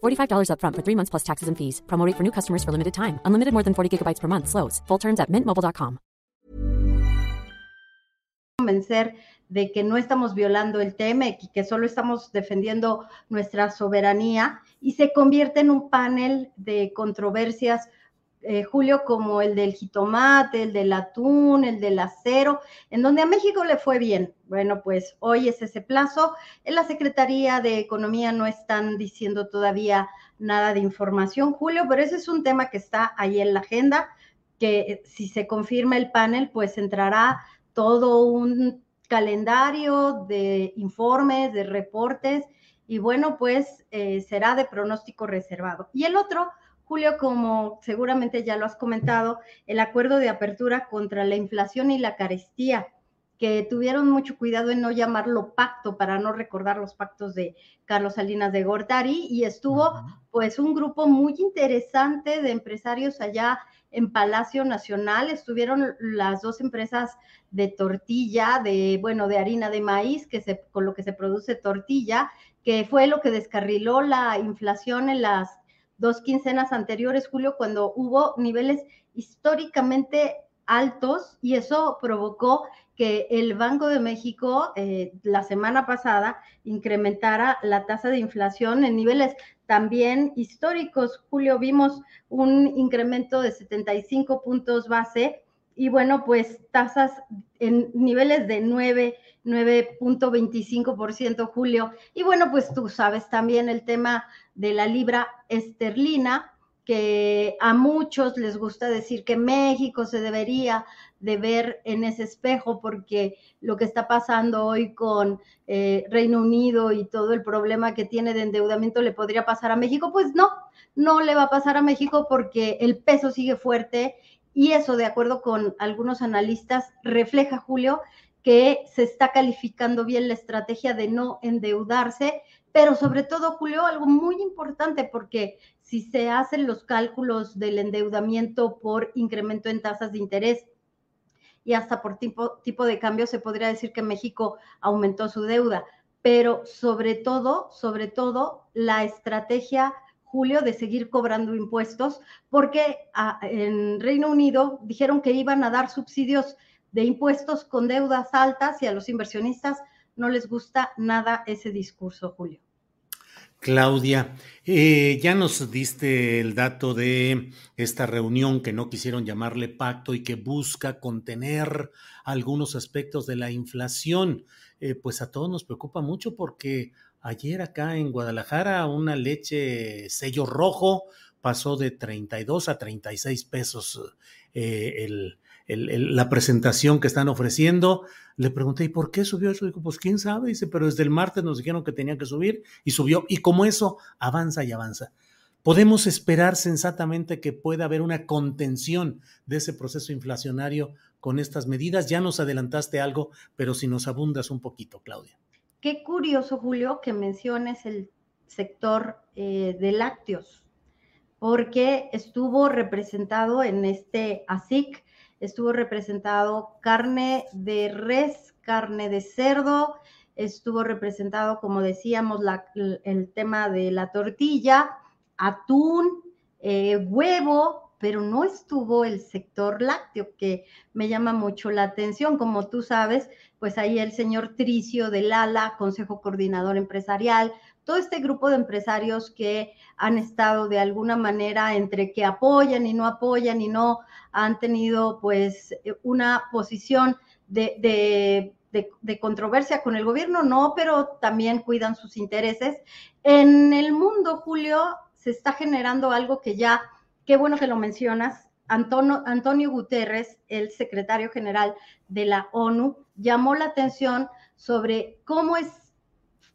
$45 upfront for three months plus taxes and fees. Promo for new customers for limited time. Unlimited more than 40 gigabytes per month. Slows. Full terms at mintmobile.com. Convencer de que no estamos violando el TEMEC y que solo estamos defendiendo nuestra soberanía y se convierte en un panel de controversias eh, Julio, como el del jitomate, el del atún, el del acero, en donde a México le fue bien. Bueno, pues hoy es ese plazo. En la Secretaría de Economía no están diciendo todavía nada de información, Julio, pero ese es un tema que está ahí en la agenda, que eh, si se confirma el panel, pues entrará todo un calendario de informes, de reportes, y bueno, pues eh, será de pronóstico reservado. Y el otro, Julio, como seguramente ya lo has comentado, el acuerdo de apertura contra la inflación y la carestía, que tuvieron mucho cuidado en no llamarlo pacto para no recordar los pactos de Carlos Salinas de Gortari y estuvo pues un grupo muy interesante de empresarios allá en Palacio Nacional, estuvieron las dos empresas de tortilla, de bueno, de harina de maíz, que se, con lo que se produce tortilla, que fue lo que descarriló la inflación en las dos quincenas anteriores, Julio, cuando hubo niveles históricamente altos y eso provocó que el Banco de México eh, la semana pasada incrementara la tasa de inflación en niveles también históricos. Julio, vimos un incremento de 75 puntos base y bueno, pues tasas en niveles de 9, 9.25% Julio. Y bueno, pues tú sabes también el tema de la libra esterlina, que a muchos les gusta decir que México se debería de ver en ese espejo porque lo que está pasando hoy con eh, Reino Unido y todo el problema que tiene de endeudamiento le podría pasar a México, pues no, no le va a pasar a México porque el peso sigue fuerte y eso, de acuerdo con algunos analistas, refleja, Julio, que se está calificando bien la estrategia de no endeudarse, pero sobre todo, Julio, algo muy importante, porque si se hacen los cálculos del endeudamiento por incremento en tasas de interés y hasta por tipo, tipo de cambio, se podría decir que México aumentó su deuda, pero sobre todo, sobre todo, la estrategia Julio, de seguir cobrando impuestos, porque ah, en Reino Unido dijeron que iban a dar subsidios de impuestos con deudas altas y a los inversionistas no les gusta nada ese discurso, Julio. Claudia, eh, ya nos diste el dato de esta reunión que no quisieron llamarle pacto y que busca contener algunos aspectos de la inflación. Eh, pues a todos nos preocupa mucho porque ayer acá en Guadalajara una leche sello rojo pasó de 32 a 36 pesos eh, el, la presentación que están ofreciendo. Le pregunté, ¿y por qué subió eso? Dijo, pues quién sabe. Dice, pero desde el martes nos dijeron que tenía que subir y subió. Y como eso avanza y avanza. Podemos esperar sensatamente que pueda haber una contención de ese proceso inflacionario con estas medidas. Ya nos adelantaste algo, pero si nos abundas un poquito, Claudia. Qué curioso, Julio, que menciones el sector eh, de lácteos, porque estuvo representado en este ASIC estuvo representado carne de res, carne de cerdo, estuvo representado, como decíamos, el tema de la tortilla, atún, eh, huevo, pero no estuvo el sector lácteo, que me llama mucho la atención. Como tú sabes, pues ahí el señor Tricio del ALA, Consejo Coordinador Empresarial, todo este grupo de empresarios que han estado de alguna manera entre que apoyan y no apoyan y no han tenido pues una posición de, de, controversia con el gobierno, no, pero también cuidan sus intereses. En el mundo, Julio, se está generando algo que ya, qué bueno que lo mencionas, Antonio, Antonio Guterres, el secretario general de la ONU, llamó la atención sobre cómo es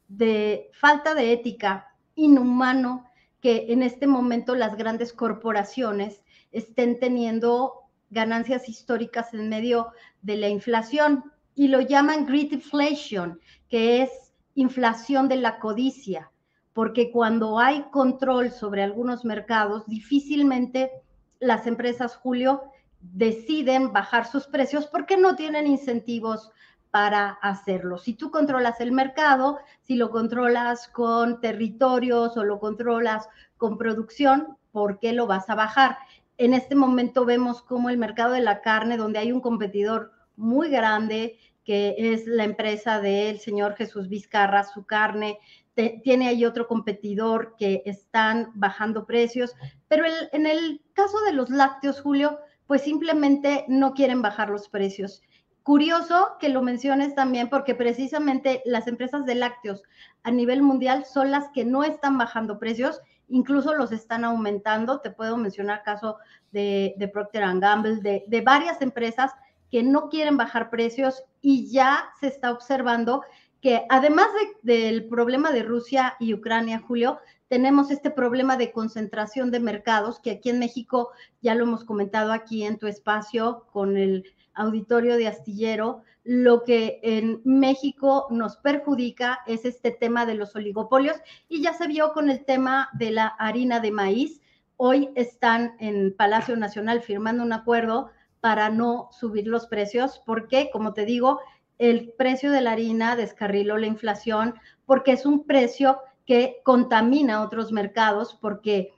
de falta de ética, inhumano, que en este momento las grandes corporaciones estén teniendo ganancias históricas en medio de la inflación y lo llaman greedflation, que es inflación de la codicia, porque cuando hay control sobre algunos mercados, difícilmente las empresas, Julio, deciden bajar sus precios porque no tienen incentivos para hacerlo. Si tú controlas el mercado, si lo controlas con territorios o lo controlas con producción, ¿por qué lo vas a bajar? En este momento vemos como el mercado de la carne, donde hay un competidor muy grande, que es la empresa del señor Jesús Vizcarra, su carne, tiene ahí otro competidor que están bajando precios, pero en el caso de los lácteos, Julio, pues simplemente no quieren bajar los precios. Curioso que lo menciones también porque precisamente las empresas de lácteos a nivel mundial son las que no están bajando precios, incluso los están aumentando. Te puedo mencionar caso de, Procter Gamble, de, de varias empresas que no quieren bajar precios y ya se está observando que además del problema de Rusia y Ucrania, Julio, tenemos este problema de concentración de mercados, que aquí en México ya lo hemos comentado aquí en tu espacio con el auditorio de Astillero, lo que en México nos perjudica es este tema de los oligopolios y ya se vio con el tema de la harina de maíz. Hoy están en Palacio Nacional firmando un acuerdo para no subir los precios, porque, como te digo, el precio de la harina descarriló la inflación porque es un precio que contamina otros mercados porque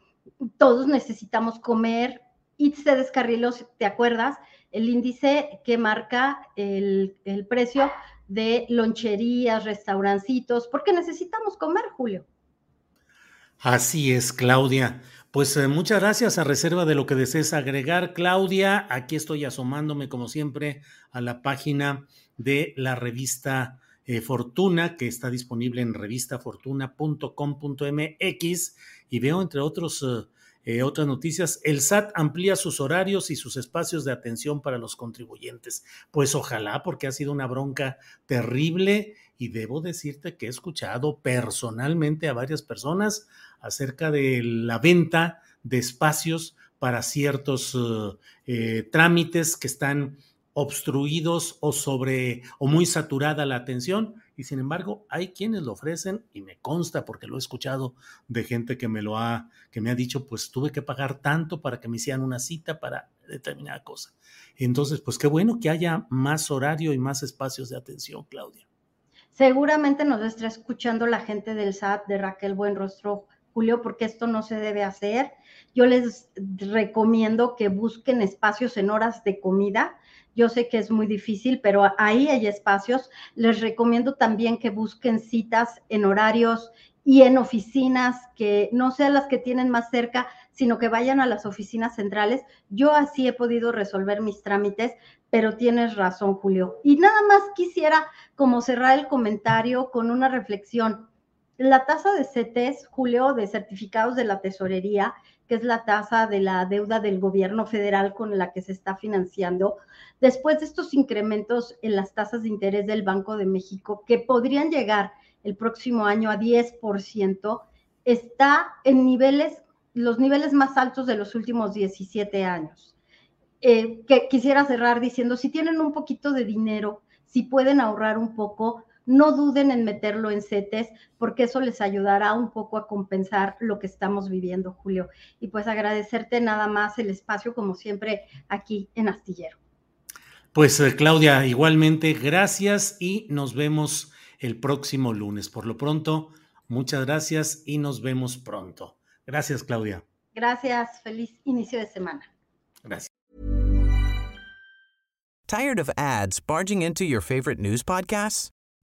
todos necesitamos comer y se descarriló, ¿te acuerdas? El índice que marca el, precio de loncherías, restaurancitos, porque necesitamos comer, Julio. Así es, Claudia. Pues eh, muchas gracias a reserva de lo que desees agregar, Claudia. Aquí estoy asomándome, como siempre, a la página de la revista eh, Fortuna, que está disponible en revistafortuna.com.mx y veo, entre otros, eh, otras noticias, el SAT amplía sus horarios y sus espacios de atención para los contribuyentes. Pues ojalá, porque ha sido una bronca terrible y debo decirte que he escuchado personalmente a varias personas acerca de la venta de espacios para ciertos eh, trámites que están obstruidos o sobre o muy saturada la atención y sin embargo hay quienes lo ofrecen y me consta porque lo he escuchado de gente que me lo ha que me ha dicho pues tuve que pagar tanto para que me hicieran una cita para determinada cosa. Entonces, pues qué bueno que haya más horario y más espacios de atención, Claudia. Seguramente nos está escuchando la gente del SAT de Raquel Buenrostro, Julio, porque esto no se debe hacer. Yo les recomiendo que busquen espacios en horas de comida yo sé que es muy difícil, pero ahí hay espacios. Les recomiendo también que busquen citas en horarios y en oficinas que no sean las que tienen más cerca, sino que vayan a las oficinas centrales. Yo así he podido resolver mis trámites, pero tienes razón, Julio. Y nada más quisiera como cerrar el comentario con una reflexión. La tasa de CETES, Julio, de certificados de la tesorería, que es la tasa de la deuda del gobierno federal con la que se está financiando, después de estos incrementos en las tasas de interés del Banco de México, que podrían llegar el próximo año a 10%, está en niveles, los niveles más altos de los últimos 17 años. Eh, que quisiera cerrar diciendo, si tienen un poquito de dinero, si pueden ahorrar un poco, no duden en meterlo en CETES porque eso les ayudará un poco a compensar lo que estamos viviendo, Julio. Y pues agradecerte nada más el espacio, como siempre, aquí en Astillero. Pues eh, Claudia, igualmente, gracias y nos vemos el próximo lunes. Por lo pronto, muchas gracias y nos vemos pronto. Gracias, Claudia. Gracias, feliz inicio de semana. Gracias. Tired of ads barging into your favorite news podcasts?